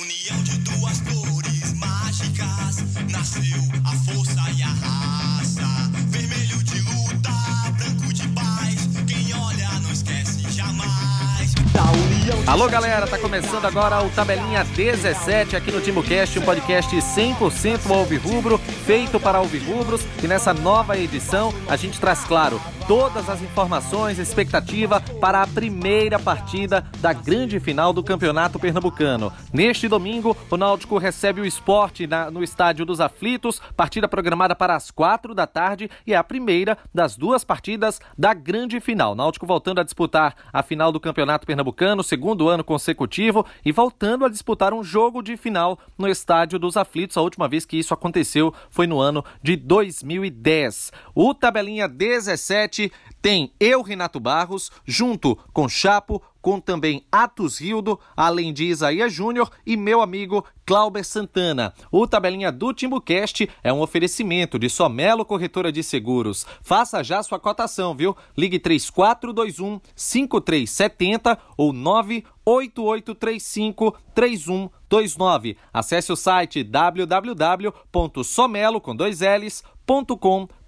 união de duas cores mágicas nasceu a força e a raça. Vermelho de luta, branco de paz. Quem olha não esquece jamais. Da união Alô galera, tá começando agora o Tabelinha 17 aqui no TimbuCast, um podcast 100% alvirrubro, feito para alvirrubros. E nessa nova edição a gente traz, claro, todas as informações, expectativa para a primeira partida da grande final do Campeonato Pernambucano. Neste domingo, o Náutico recebe o esporte na, no Estádio dos Aflitos, partida programada para as quatro da tarde e é a primeira das duas partidas da grande final. Náutico voltando a disputar a final do Campeonato Pernambucano, segundo ano consecutivo, e voltando a disputar um jogo de final no Estádio dos Aflitos. A última vez que isso aconteceu foi no ano de 2010. O Tabelinha 17 tem eu, Renato Barros, junto com Chapo, com também Atos Rildo, além de Isaías Júnior e meu amigo Clauber Santana. O Tabelinha do Timbucast é um oferecimento de Somelo Corretora de Seguros. Faça já sua cotação, viu? Ligue 3421 5370 ou 98835 3129. Acesse o site www.somelo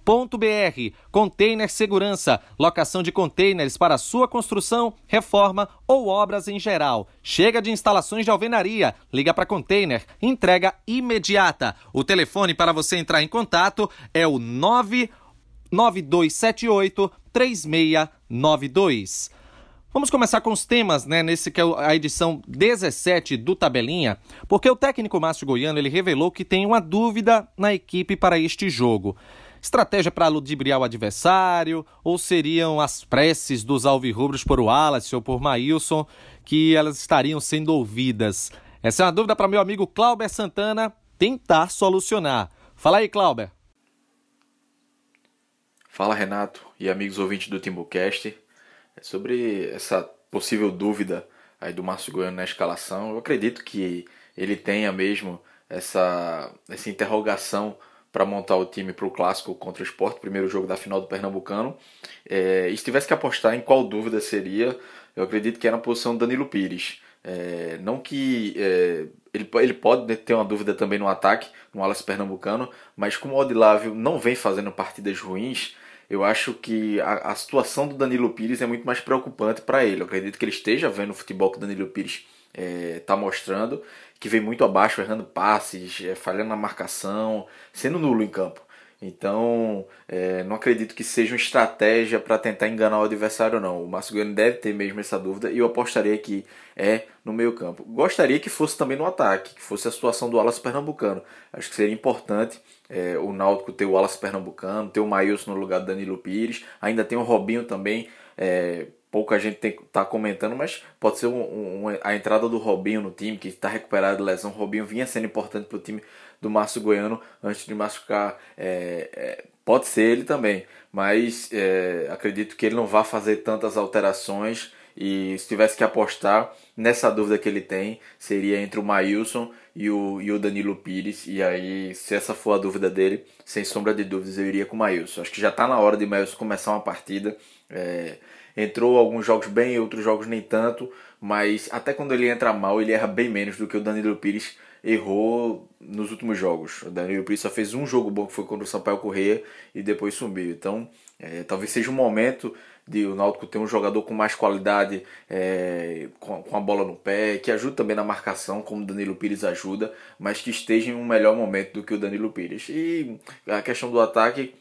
com dois L's.com.br br Container Segurança, locação de containers para sua construção, reforma ou obras em geral. Chega de instalações de alvenaria, liga para Container, entrega imediata. O telefone para você entrar em contato é o 99278 3692. Vamos começar com os temas, né, nesse que é a edição 17 do Tabelinha, porque o técnico Márcio Goiano, ele revelou que tem uma dúvida na equipe para este jogo. Estratégia para ludibriar o adversário ou seriam as preces dos alvirrubros por Wallace ou por Maílson que elas estariam sendo ouvidas? Essa é uma dúvida para meu amigo Clauber Santana tentar solucionar. Fala aí, Clauber. Fala, Renato e amigos ouvintes do Timbucast. É sobre essa possível dúvida aí do Márcio Goiano na escalação, eu acredito que ele tenha mesmo essa, essa interrogação para montar o time para o clássico contra o Sport, primeiro jogo da final do Pernambucano. É, e se tivesse que apostar em qual dúvida seria, eu acredito que era na posição do Danilo Pires. É, não que é, ele, ele pode ter uma dúvida também no ataque, no Alas Pernambucano, mas como o Odilávio não vem fazendo partidas ruins, eu acho que a, a situação do Danilo Pires é muito mais preocupante para ele. Eu acredito que ele esteja vendo o futebol que o Danilo Pires está é, mostrando que vem muito abaixo, errando passes, é, falhando na marcação, sendo nulo em campo. Então, é, não acredito que seja uma estratégia para tentar enganar o adversário, não. O Márcio Goiano deve ter mesmo essa dúvida e eu apostaria que é no meio campo. Gostaria que fosse também no ataque, que fosse a situação do Alas Pernambucano. Acho que seria importante é, o Náutico ter o Alas Pernambucano, ter o Maílson no lugar do Danilo Pires, ainda tem o Robinho também, é, pouca gente está comentando, mas pode ser um, um, a entrada do Robinho no time, que está recuperado de lesão. O Robinho vinha sendo importante para o time do Márcio Goiano antes de machucar. É, é, pode ser ele também, mas é, acredito que ele não vai fazer tantas alterações. E se tivesse que apostar nessa dúvida que ele tem, seria entre o Maílson e o, e o Danilo Pires. E aí, se essa for a dúvida dele, sem sombra de dúvidas, eu iria com o Maílson. Acho que já está na hora de Maílson começar uma partida. É, entrou alguns jogos bem, outros jogos nem tanto, mas até quando ele entra mal, ele erra bem menos do que o Danilo Pires errou nos últimos jogos. O Danilo Pires só fez um jogo bom que foi contra o Sampaio Correia e depois sumiu. Então, é, talvez seja um momento de o Náutico ter um jogador com mais qualidade, é, com, com, a bola no pé, que ajuda também na marcação, como o Danilo Pires ajuda, mas que esteja em um melhor momento do que o Danilo Pires. E a questão do ataque,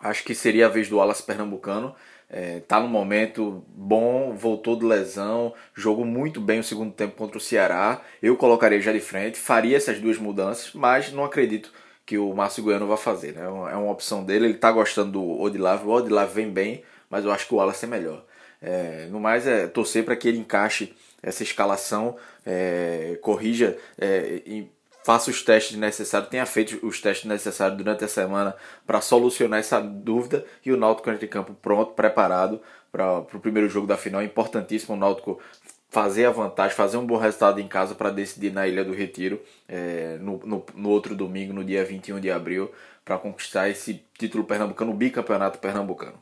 acho que seria a vez do Alas Pernambucano, é, tá no momento bom, voltou de lesão, jogou muito bem o segundo tempo contra o Ceará. Eu colocaria já de frente, faria essas duas mudanças, mas não acredito que o Márcio Goiano vai fazer. Né? É uma opção dele, ele tá gostando do Odilave, o Odilave vem bem, mas eu acho que o Wallace é melhor. É, no mais é torcer para que ele encaixe essa escalação, é, corrija é, faça os testes necessários, tenha feito os testes necessários durante a semana para solucionar essa dúvida e o Náutico entre campo pronto, preparado para o primeiro jogo da final. É importantíssimo o Náutico fazer a vantagem, fazer um bom resultado em casa para decidir na Ilha do Retiro é, no, no, no, outro domingo, no dia 21 de abril, para conquistar esse título pernambucano, bicampeonato pernambucano.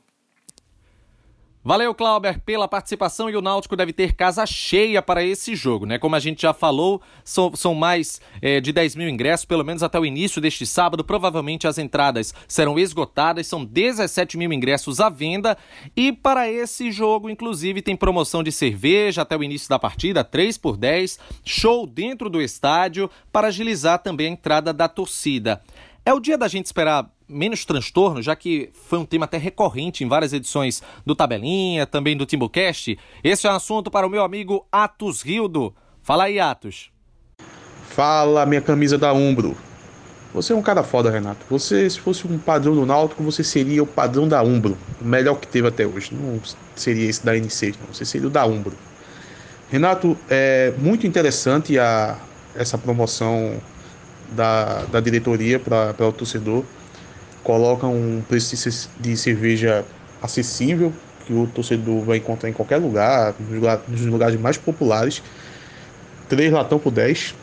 Valeu, Clauber, pela participação e o Náutico deve ter casa cheia para esse jogo, né? Como a gente já falou, são, são mais é, de 10 mil ingressos, pelo menos até o início deste sábado. Provavelmente as entradas serão esgotadas, são 17 mil ingressos à venda. E para esse jogo, inclusive, tem promoção de cerveja até o início da partida, 3 por 10, show dentro do estádio para agilizar também a entrada da torcida. É o dia da gente esperar menos transtorno, já que foi um tema até recorrente em várias edições do Tabelinha, também do Timbucast. Esse é um assunto para o meu amigo Atos Rildo. Fala aí, Atos. Fala, minha camisa da Umbro. Você é um cara foda, Renato. Você, se fosse um padrão do Náutico, você seria o padrão da Umbro. O melhor que teve até hoje. Não seria esse da N6, não. Você seria o da Umbro. Renato, é muito interessante a, essa promoção da, da diretoria para o torcedor coloca um preço de cerveja acessível, que o torcedor vai encontrar em qualquer lugar, nos lugares mais populares. 3 latão por 10.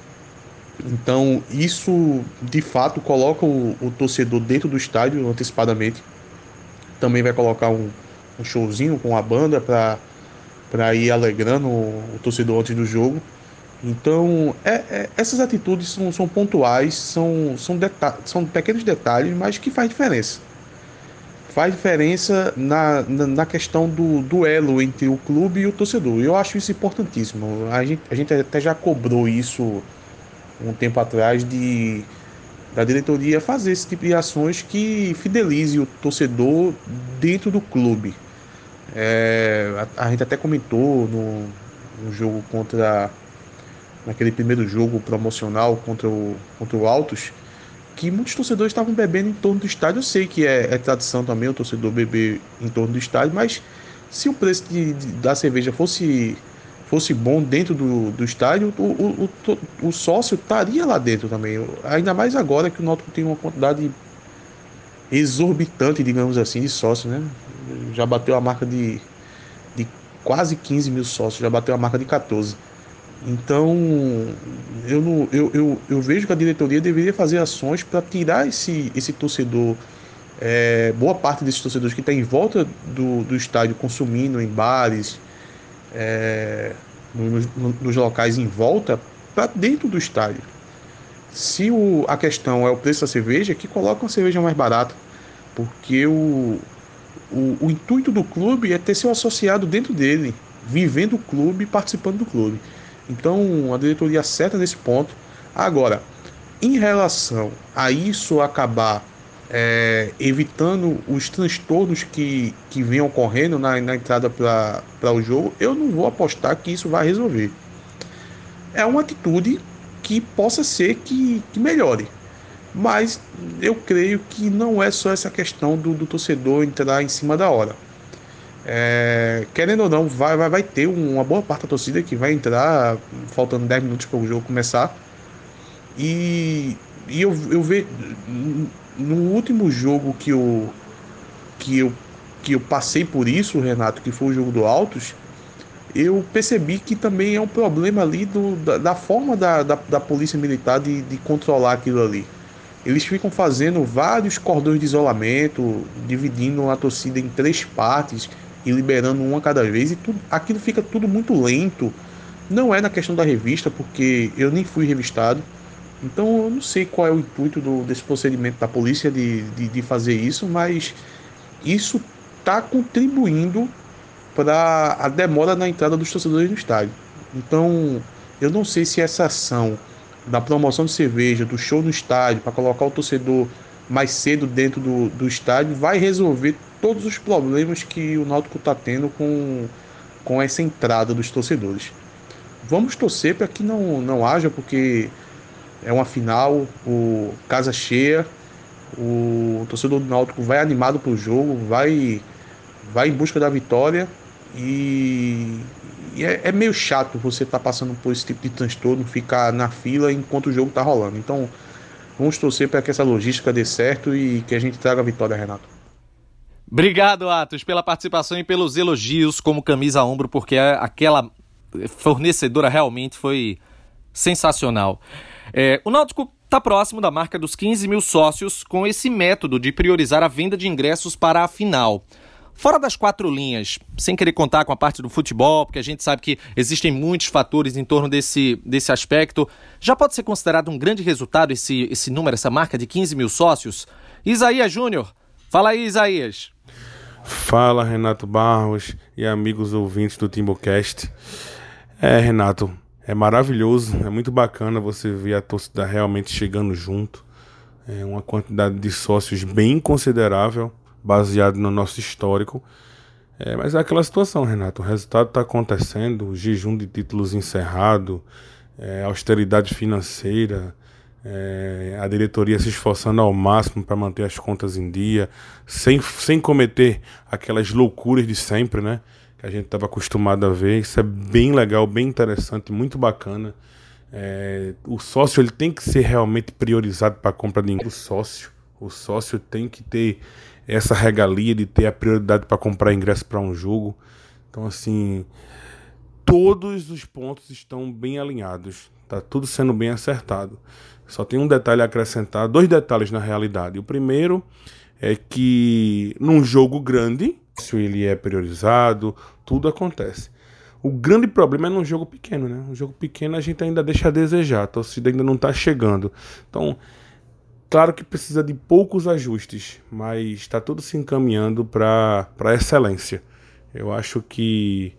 Então, isso de fato coloca o, o torcedor dentro do estádio antecipadamente. Também vai colocar um, um showzinho com a banda para ir alegrando o, o torcedor antes do jogo. Então, é, é, essas atitudes são, são pontuais, são, são, são pequenos detalhes, mas que faz diferença. Faz diferença na, na, na, questão do duelo entre o clube e o torcedor. Eu acho isso importantíssimo. A gente, a gente até já cobrou isso um tempo atrás de da diretoria fazer esse tipo de ações que fidelize o torcedor dentro do clube. É, a, a, gente até comentou no, no jogo contra naquele primeiro jogo promocional contra o, contra o Altos, que muitos torcedores estavam bebendo em torno do estádio. Eu sei que é, é tradição também o torcedor beber em torno do estádio, mas se o preço de, de, da cerveja fosse, fosse bom dentro do, do estádio, o, o, o, o sócio estaria lá dentro também. Ainda mais agora que o Náutico tem uma quantidade exorbitante, digamos assim, de sócios, né? Já bateu a marca de, de quase 15 mil sócios, já bateu a marca de 14. Então, eu, não, eu, eu, eu vejo que a diretoria deveria fazer ações para tirar esse, esse torcedor, é, boa parte desses torcedores que está em volta do, do estádio consumindo em bares, é, nos, nos locais em volta, para dentro do estádio. Se o, a questão é o preço da cerveja, que coloca uma cerveja mais barata, porque o, o, o intuito do clube é ter seu associado dentro dele, vivendo o clube participando do clube. Então a diretoria acerta nesse ponto. Agora, em relação a isso acabar é, evitando os transtornos que, que vêm ocorrendo na, na entrada para o jogo, eu não vou apostar que isso vai resolver. É uma atitude que possa ser que, que melhore. Mas eu creio que não é só essa questão do, do torcedor entrar em cima da hora. É, querendo ou não, vai, vai, vai ter uma boa parte da torcida que vai entrar faltando 10 minutos para o jogo começar. E, e eu, eu vejo no último jogo que eu, que, eu, que eu passei por isso, Renato, que foi o jogo do Altos, eu percebi que também é um problema ali do, da, da forma da, da, da, polícia militar de, de controlar aquilo ali. Eles ficam fazendo vários cordões de isolamento, dividindo a torcida em três partes e liberando uma cada vez, e tudo, aquilo fica tudo muito lento. Não é na questão da revista, porque eu nem fui revistado, então eu não sei qual é o intuito do, desse procedimento da polícia de, de, de fazer isso, mas isso está contribuindo para a demora na entrada dos torcedores no estádio. Então eu não sei se essa ação da promoção de cerveja, do show no estádio, para colocar o torcedor mais cedo dentro do, do estádio, vai resolver todos os problemas que o Náutico está tendo com, com essa entrada dos torcedores. Vamos torcer para que não, não haja, porque é uma final, o casa cheia, o torcedor do Náutico vai animado para o jogo, vai, vai em busca da vitória e, e é, é, meio chato você estar tá passando por esse tipo de transtorno, ficar na fila enquanto o jogo está rolando. Então vamos torcer para que essa logística dê certo e que a gente traga a vitória, Renato. Obrigado, Atos, pela participação e pelos elogios como camisa a ombro, porque aquela fornecedora realmente foi sensacional. É, o Náutico está próximo da marca dos 15 mil sócios com esse método de priorizar a venda de ingressos para a final. Fora das quatro linhas, sem querer contar com a parte do futebol, porque a gente sabe que existem muitos fatores em torno desse, desse aspecto, já pode ser considerado um grande resultado esse, esse número, essa marca de 15 mil sócios? Isaías Júnior, fala aí, Isaías. Fala, Renato Barros e amigos ouvintes do Timbocast. É, Renato, é maravilhoso, é muito bacana você ver a torcida realmente chegando junto. É uma quantidade de sócios bem considerável baseado no nosso histórico. É, mas é aquela situação, Renato. O resultado está acontecendo, o jejum de títulos encerrado, é, austeridade financeira, é, a diretoria se esforçando ao máximo para manter as contas em dia, sem, sem cometer aquelas loucuras de sempre, né? Que a gente estava acostumado a ver. Isso é bem legal, bem interessante, muito bacana. É, o sócio ele tem que ser realmente priorizado para a compra de ingresso. O sócio, o sócio tem que ter essa regalia de ter a prioridade para comprar ingresso para um jogo. Então, assim, todos os pontos estão bem alinhados. Tá tudo sendo bem acertado. Só tem um detalhe a acrescentar, dois detalhes na realidade. O primeiro é que num jogo grande, se ele é priorizado, tudo acontece. O grande problema é num jogo pequeno, né? Um jogo pequeno a gente ainda deixa a desejar, a torcida ainda não está chegando. Então, Claro que precisa de poucos ajustes, mas está tudo se encaminhando para excelência. Eu acho que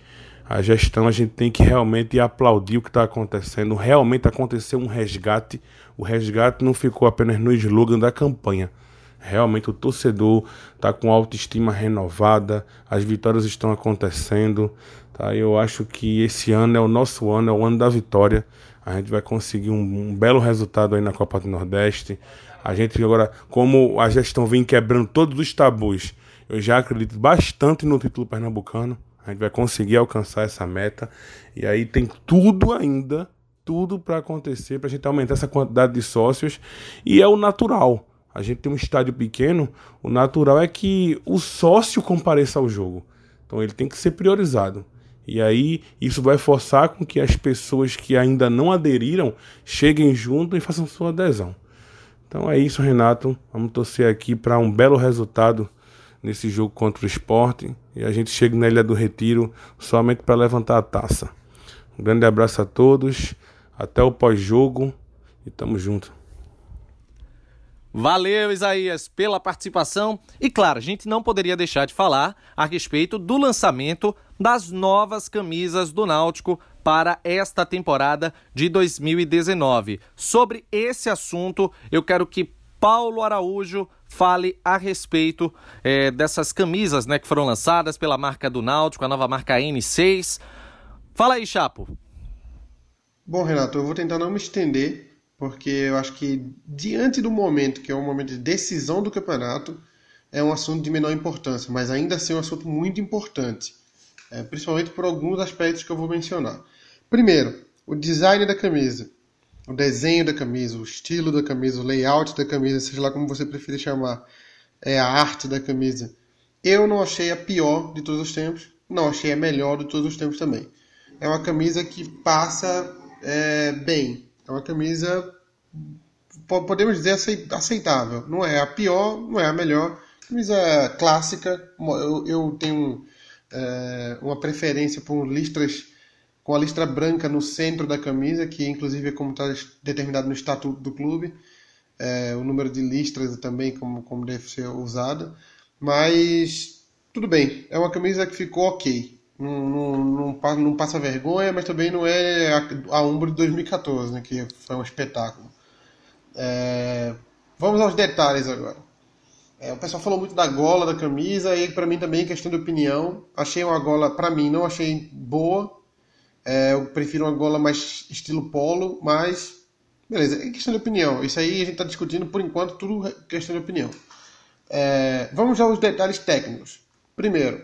a gestão a gente tem que realmente aplaudir o que está acontecendo. Realmente aconteceu um resgate. O resgate não ficou apenas no slogan da campanha. Realmente o torcedor está com autoestima renovada, as vitórias estão acontecendo. Tá? Eu acho que esse ano é o nosso ano, é o ano da vitória. A gente vai conseguir um, um belo resultado aí na Copa do Nordeste. A gente agora, como a gestão vem quebrando todos os tabus, eu já acredito bastante no título pernambucano. A gente vai conseguir alcançar essa meta. E aí tem tudo ainda, tudo para acontecer, para a gente aumentar essa quantidade de sócios. E é o natural. A gente tem um estádio pequeno, o natural é que o sócio compareça ao jogo. Então ele tem que ser priorizado. E aí isso vai forçar com que as pessoas que ainda não aderiram cheguem junto e façam sua adesão. Então é isso, Renato. Vamos torcer aqui para um belo resultado nesse jogo contra o esporte. E a gente chega na Ilha do Retiro somente para levantar a taça. Um grande abraço a todos. Até o pós-jogo. E tamo junto. Valeu, Isaías, pela participação. E claro, a gente não poderia deixar de falar a respeito do lançamento das novas camisas do Náutico para esta temporada de 2019. Sobre esse assunto, eu quero que Paulo Araújo fale a respeito é, dessas camisas né, que foram lançadas pela marca do Náutico, a nova marca N6. Fala aí, Chapo. Bom, Renato, eu vou tentar não me estender, porque eu acho que diante do momento, que é um momento de decisão do campeonato, é um assunto de menor importância, mas ainda assim é um assunto muito importante é, principalmente por alguns aspectos que eu vou mencionar. Primeiro, o design da camisa, o desenho da camisa, o estilo da camisa, o layout da camisa, seja lá como você preferir chamar, é a arte da camisa. Eu não achei a pior de todos os tempos, não achei a melhor de todos os tempos também. É uma camisa que passa é, bem, é uma camisa podemos dizer aceitável. Não é a pior, não é a melhor. Camisa clássica. Eu, eu tenho é, uma preferência por listras com a listra branca no centro da camisa, que inclusive é como está determinado no estatuto do clube, é, o número de listras também como, como deve ser usada, mas tudo bem, é uma camisa que ficou ok, não, não, não, não passa vergonha, mas também não é a, a Umbro de 2014, né, que foi um espetáculo. É, vamos aos detalhes agora. É, o pessoal falou muito da gola da camisa e para mim também questão de opinião. Achei uma gola, para mim, não achei boa. É, eu prefiro uma gola mais estilo polo, mas beleza, é questão de opinião. Isso aí a gente está discutindo por enquanto, tudo questão de opinião. É, vamos aos detalhes técnicos. Primeiro,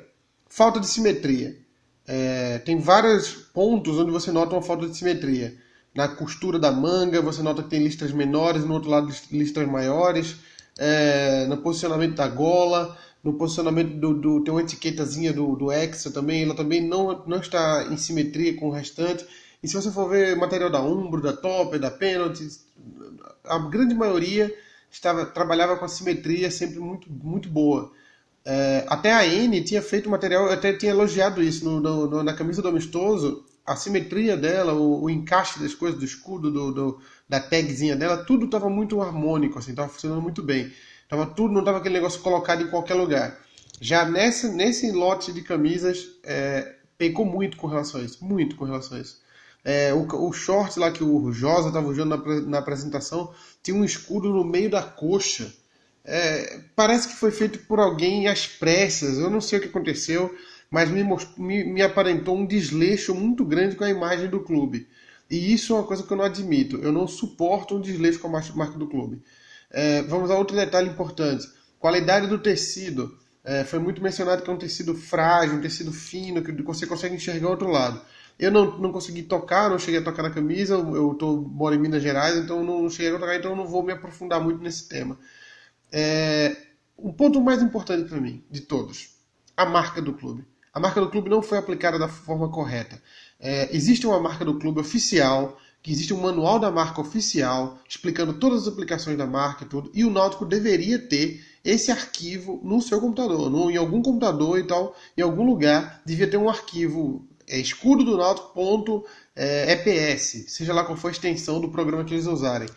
falta de simetria. É, tem vários pontos onde você nota uma falta de simetria. Na costura da manga, você nota que tem listras menores, no outro lado listras maiores é, no posicionamento da gola, no posicionamento do, do tem uma etiquetazinha do, do Hexa também, ela também não, não está em simetria com o restante. E se você for ver material da Umbro, da Topper, da Penalty, a grande maioria estava trabalhava com a simetria sempre muito, muito boa. É, até a N tinha feito material, até tinha elogiado isso no, no, na camisa do amistoso, a simetria dela, o, o encaixe das coisas, do escudo, do, do da tagzinha dela, tudo estava muito harmônico, assim, estava funcionando muito bem. Tava tudo, não estava aquele negócio colocado em qualquer lugar. Já nesse, nesse lote de camisas, é, pecou muito com relação a isso, muito com relação a isso. É, o, o short lá que o Josa estava usando na, na, apresentação tinha um escudo no meio da coxa. É, parece que foi feito por alguém às pressas, eu não sei o que aconteceu, mas me, me, me aparentou um desleixo muito grande com a imagem do clube. E isso é uma coisa que eu não admito. Eu não suporto um desleixo com a marca do clube. É, vamos a outro detalhe importante: qualidade do tecido. É, foi muito mencionado que é um tecido frágil, um tecido fino, que você consegue enxergar o outro lado. Eu não, não consegui tocar, não cheguei a tocar na camisa, eu estou moro em Minas Gerais, então não cheguei a tocar, então não vou me aprofundar muito nesse tema. É, um ponto mais importante para mim, de todos, a marca do clube. A marca do clube não foi aplicada da forma correta. É, existe uma marca do clube oficial, que existe um manual da marca oficial, explicando todas as aplicações da marca e tudo, e o Náutico deveria ter esse arquivo no seu computador, no, em algum computador e tal, em algum lugar, devia ter um arquivo é, escudo do Náutico.eps, é, seja lá qual for a extensão do programa que eles usarem.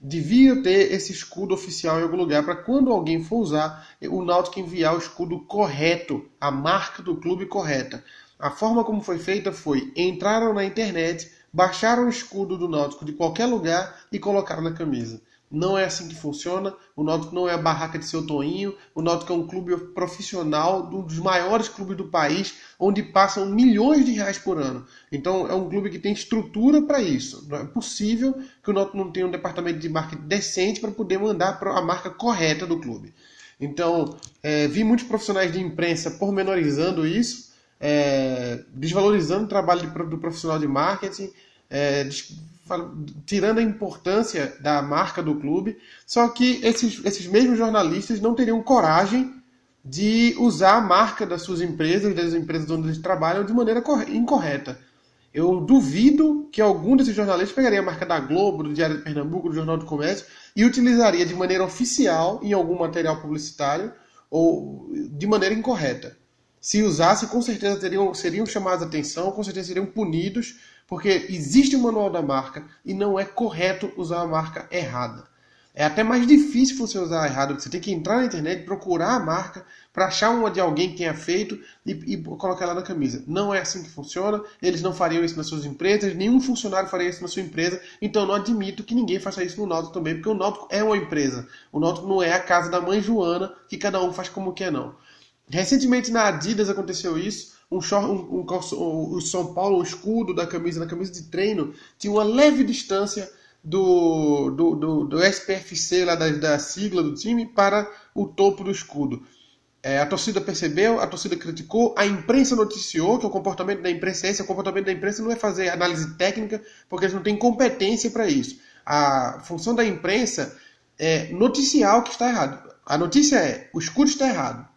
Devia ter esse escudo oficial em algum lugar para quando alguém for usar, o Náutico enviar o escudo correto, a marca do clube correta. A forma como foi feita foi: entraram na internet, baixaram o escudo do Náutico de qualquer lugar e colocaram na camisa. Não é assim que funciona. O Náutico não é a barraca de seu Toinho. O Náutico é um clube profissional, um dos maiores clubes do país, onde passam milhões de reais por ano. Então é um clube que tem estrutura para isso. Não é possível que o Náutico não tenha um departamento de marketing decente para poder mandar a marca correta do clube. Então, é, vi muitos profissionais de imprensa pormenorizando isso, é, desvalorizando o trabalho do profissional de marketing, é, tirando a importância da marca do clube, só que esses, esses mesmos jornalistas não teriam coragem de usar a marca das suas empresas, das empresas onde eles trabalham, de maneira incorreta. Eu duvido que algum desses jornalistas pegaria a marca da Globo, do Diário de Pernambuco, do Jornal do Comércio e utilizaria de maneira oficial em algum material publicitário ou de maneira incorreta. Se usasse, com certeza teriam, seriam chamados a atenção, com certeza seriam punidos porque existe o manual da marca e não é correto usar a marca errada. É até mais difícil você usar errado, você tem que entrar na internet, procurar a marca para achar uma de alguém que tenha feito e, e, colocar ela na camisa. Não é assim que funciona, eles não fariam isso nas suas empresas, nenhum funcionário faria isso na sua empresa, então não admito que ninguém faça isso no Náutico também, porque o Náutico é uma empresa. O Náutico não é a casa da mãe Joana, que cada um faz como quer não. Recentemente na Adidas aconteceu isso, um, short, um, um, o São Paulo, o escudo da camisa, na camisa de treino, tinha uma leve distância do, do, do, do SPFC, lá da, da, sigla do time, para o topo do escudo. É, a torcida percebeu, a torcida criticou, a imprensa noticiou que o comportamento da imprensa é esse, o comportamento da imprensa não é fazer análise técnica, porque eles não têm competência para isso. A função da imprensa é noticiar o que está errado. A notícia é, o escudo está errado.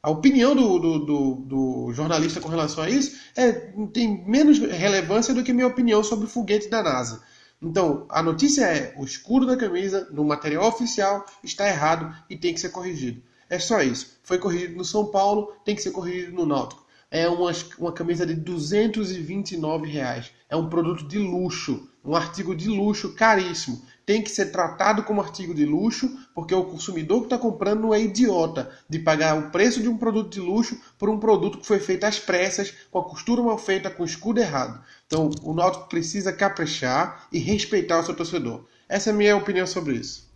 A opinião do, do, do, do, jornalista com relação a isso é, tem menos relevância do que minha opinião sobre o foguete da NASA. Então, a notícia é: o escudo da camisa, no material oficial, está errado e tem que ser corrigido. É só isso. Foi corrigido no São Paulo, tem que ser corrigido no Náutico. É uma, uma camisa de 229 reais. É um produto de luxo, um artigo de luxo caríssimo tem que ser tratado como artigo de luxo, porque o consumidor que está comprando não é idiota de pagar o preço de um produto de luxo por um produto que foi feito às pressas, com a costura mal feita, com o escudo errado. Então, o Náutico precisa caprichar e respeitar o seu torcedor. Essa é a minha opinião sobre isso.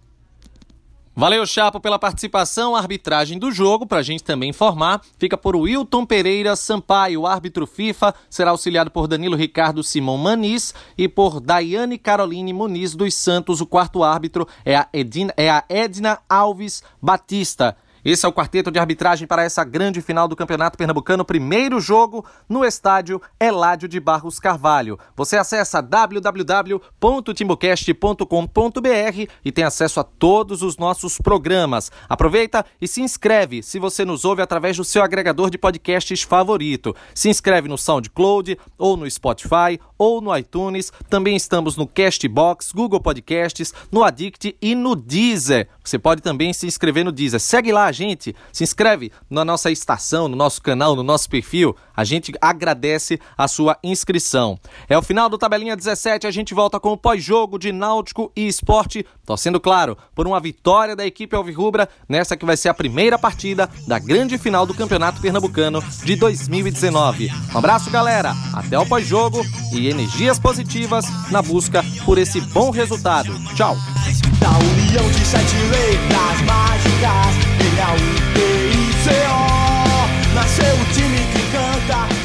Valeu, Chapo, pela participação. A arbitragem do jogo, para a gente também informar, fica por Wilton Pereira Sampaio. Árbitro FIFA será auxiliado por Danilo Ricardo Simão Maniz e por Daiane Caroline Muniz dos Santos. O quarto árbitro é a Edina, é a Edna Alves Batista. Esse é o quarteto de arbitragem para essa grande final do Campeonato Pernambucano, primeiro jogo no estádio Eládio de Barros Carvalho. Você acessa www.timbocast.com.br e tem acesso a todos os nossos programas. Aproveita e se inscreve se você nos ouve através do seu agregador de podcasts favorito. Se inscreve no SoundCloud ou no Spotify ou no iTunes. Também estamos no Castbox, Google Podcasts, no Addict e no Deezer. Você pode também se inscrever no Deezer. Segue lá, gente, se inscreve na nossa estação, no nosso canal, no nosso perfil. A gente agradece a sua inscrição. É o final do Tabelinha 17, a gente volta com o pós-jogo de Náutico e Esporte, torcendo, claro, por uma vitória da equipe Alvirrubra nessa que vai ser a primeira partida da grande final do Campeonato Pernambucano de 2019. Um abraço, galera, até o pós-jogo e energias positivas na busca por esse bom resultado. Tchau! Olha o PICO, nasceu o time que canta.